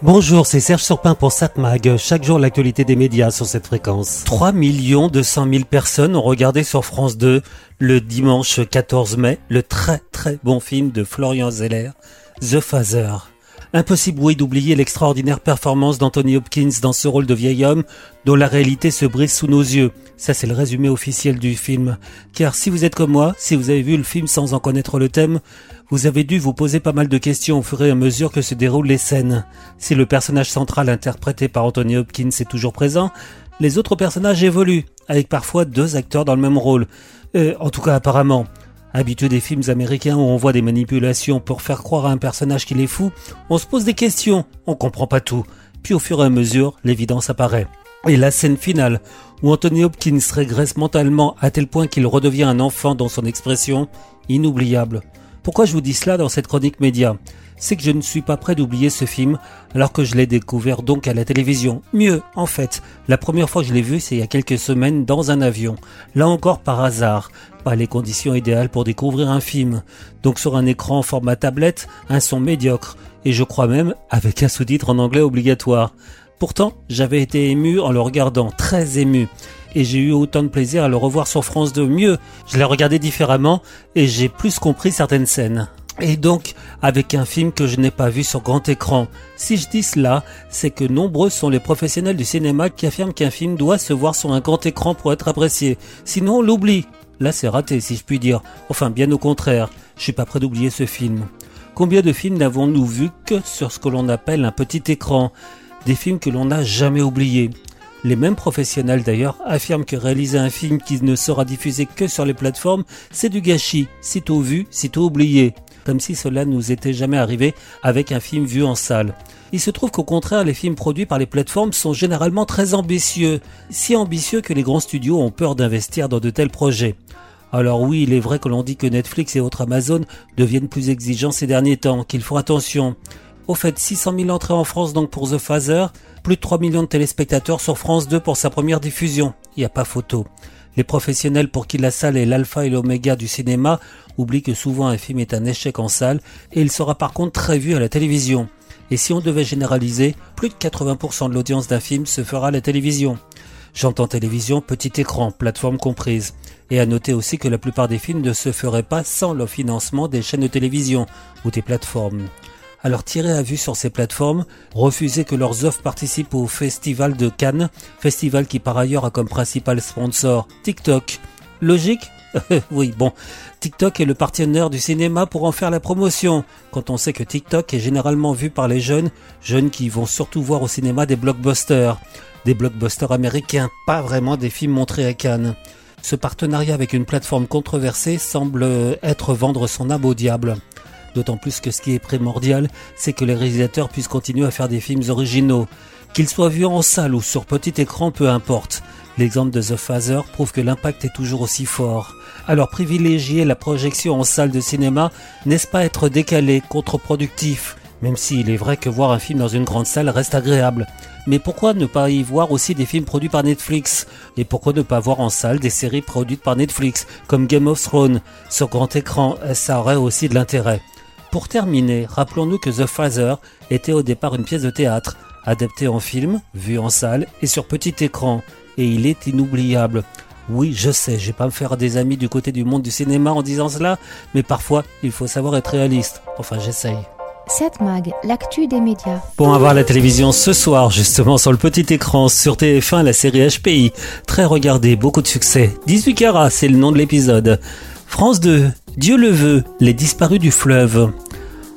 Bonjour, c'est Serge Surpin pour SatMag. Chaque jour, l'actualité des médias sur cette fréquence. 3 200 000 personnes ont regardé sur France 2 le dimanche 14 mai le très très bon film de Florian Zeller, The Father. Impossible, oui, d'oublier l'extraordinaire performance d'Anthony Hopkins dans ce rôle de vieil homme dont la réalité se brise sous nos yeux. Ça, c'est le résumé officiel du film. Car si vous êtes comme moi, si vous avez vu le film sans en connaître le thème, vous avez dû vous poser pas mal de questions au fur et à mesure que se déroulent les scènes. Si le personnage central interprété par Anthony Hopkins est toujours présent, les autres personnages évoluent, avec parfois deux acteurs dans le même rôle. Euh, en tout cas apparemment. Habitué des films américains où on voit des manipulations pour faire croire à un personnage qu'il est fou, on se pose des questions, on comprend pas tout. Puis au fur et à mesure, l'évidence apparaît. Et la scène finale, où Anthony Hopkins régresse mentalement à tel point qu'il redevient un enfant dans son expression, inoubliable. Pourquoi je vous dis cela dans cette chronique média? C'est que je ne suis pas prêt d'oublier ce film alors que je l'ai découvert donc à la télévision. Mieux, en fait, la première fois que je l'ai vu, c'est il y a quelques semaines dans un avion. Là encore par hasard, pas les conditions idéales pour découvrir un film. Donc sur un écran format tablette, un son médiocre et je crois même avec un sous-titre en anglais obligatoire. Pourtant, j'avais été ému en le regardant, très ému et j'ai eu autant de plaisir à le revoir sur France 2. Mieux, je l'ai regardé différemment et j'ai plus compris certaines scènes. Et donc, avec un film que je n'ai pas vu sur grand écran. Si je dis cela, c'est que nombreux sont les professionnels du cinéma qui affirment qu'un film doit se voir sur un grand écran pour être apprécié. Sinon, on l'oublie. Là, c'est raté, si je puis dire. Enfin, bien au contraire. Je suis pas prêt d'oublier ce film. Combien de films n'avons-nous vu que sur ce que l'on appelle un petit écran? Des films que l'on n'a jamais oubliés. Les mêmes professionnels d'ailleurs affirment que réaliser un film qui ne sera diffusé que sur les plateformes, c'est du gâchis, sitôt vu, sitôt oublié, comme si cela nous était jamais arrivé avec un film vu en salle. Il se trouve qu'au contraire, les films produits par les plateformes sont généralement très ambitieux, si ambitieux que les grands studios ont peur d'investir dans de tels projets. Alors oui, il est vrai que l'on dit que Netflix et autres Amazon deviennent plus exigeants ces derniers temps, qu'ils font attention. Au fait, 600 000 entrées en France donc pour The Father, plus de 3 millions de téléspectateurs sur France 2 pour sa première diffusion. Il n'y a pas photo. Les professionnels pour qui la salle est l'alpha et l'oméga du cinéma oublient que souvent un film est un échec en salle et il sera par contre très vu à la télévision. Et si on devait généraliser, plus de 80% de l'audience d'un film se fera à la télévision. J'entends télévision, petit écran, plateforme comprise. Et à noter aussi que la plupart des films ne se feraient pas sans le financement des chaînes de télévision ou des plateformes alors tirez à vue sur ces plateformes, refusez que leurs offres participent au Festival de Cannes, festival qui par ailleurs a comme principal sponsor TikTok. Logique? Oui, bon, TikTok est le partenaire du cinéma pour en faire la promotion, quand on sait que TikTok est généralement vu par les jeunes, jeunes qui vont surtout voir au cinéma des blockbusters, des blockbusters américains, pas vraiment des films montrés à Cannes. Ce partenariat avec une plateforme controversée semble être vendre son âme au diable. D'autant plus que ce qui est primordial, c'est que les réalisateurs puissent continuer à faire des films originaux. Qu'ils soient vus en salle ou sur petit écran, peu importe. L'exemple de The Father prouve que l'impact est toujours aussi fort. Alors privilégier la projection en salle de cinéma, n'est-ce pas être décalé, contre-productif? Même s'il est vrai que voir un film dans une grande salle reste agréable. Mais pourquoi ne pas y voir aussi des films produits par Netflix? Et pourquoi ne pas voir en salle des séries produites par Netflix, comme Game of Thrones? Sur grand écran, ça aurait aussi de l'intérêt. Pour terminer, rappelons-nous que The Father était au départ une pièce de théâtre, adaptée en film, vue en salle et sur petit écran, et il est inoubliable. Oui, je sais, je vais pas me faire des amis du côté du monde du cinéma en disant cela, mais parfois, il faut savoir être réaliste. Enfin, j'essaye. 7 Mag, l'actu des médias. Bon, à voir la télévision ce soir, justement, sur le petit écran, sur TF1, la série HPI. Très regardée, beaucoup de succès. 18 carats, c'est le nom de l'épisode. France 2, Dieu le veut, les disparus du fleuve.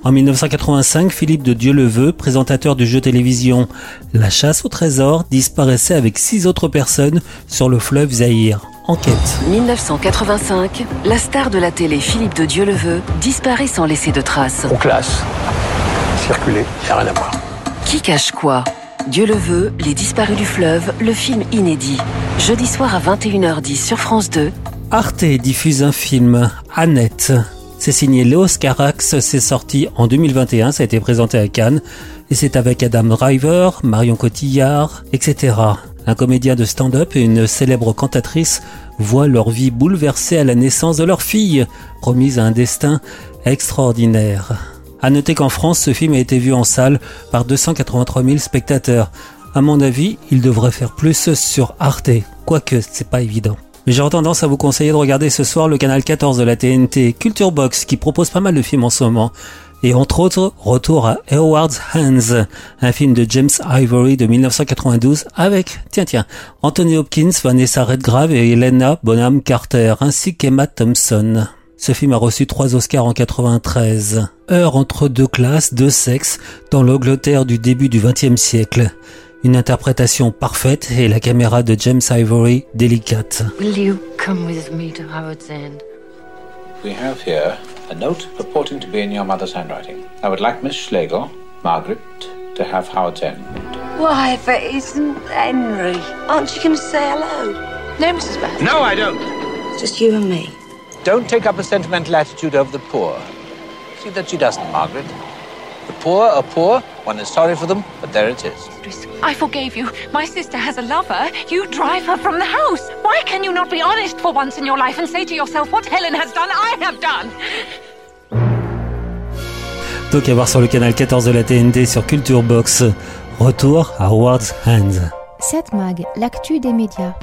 En 1985, Philippe de Dieu le veut, présentateur du jeu télévision La chasse au trésor, disparaissait avec six autres personnes sur le fleuve Zahir. Enquête. 1985, la star de la télé Philippe de Dieu le veut disparaît sans laisser de traces. On classe, circuler, y a rien à voir. Qui cache quoi? Dieu le veut, Les disparus du fleuve, le film inédit. Jeudi soir à 21h10 sur France 2 Arte diffuse un film, Annette. C'est signé Léos Carax, c'est sorti en 2021, ça a été présenté à Cannes, et c'est avec Adam Driver, Marion Cotillard, etc. Un comédien de stand-up et une célèbre cantatrice voient leur vie bouleversée à la naissance de leur fille, promise à un destin extraordinaire. À noter qu'en France, ce film a été vu en salle par 283 000 spectateurs. À mon avis, il devrait faire plus sur Arte, quoique c'est pas évident. Mais j'aurais tendance à vous conseiller de regarder ce soir le canal 14 de la TNT, Culture Box, qui propose pas mal de films en ce moment. Et entre autres, retour à Howard's Hands, un film de James Ivory de 1992 avec, tiens tiens, Anthony Hopkins, Vanessa Redgrave et Helena Bonham Carter, ainsi qu'Emma Thompson. Ce film a reçu trois Oscars en 93. Heure entre deux classes, deux sexes, dans l'Angleterre du début du XXe siècle. Une interprétation parfaite et la caméra de James Ivory délicate. Will you come with me to Howard's End? We have here a note purporting to be in your mother's handwriting. I would like Miss Schlegel, Margaret, to have Howard's End. Why, if it isn't Henry. Aren't you going to say hello? No, Mrs. Bath. No, I don't. Just you and me. Don't take up a sentimental attitude over the poor. See that she doesn't, Margaret. The poor are poor. One is sorry for them, but there it is. I forgave you. My sister has a lover. You drive her from the house. Why can you not be honest for once in your life and say to yourself what Helen has done, I have done? Donc à voir sur le canal 14 de la TNT sur Culture Box. Retour à Howard's Hands. 7 Mag, l'actu des médias.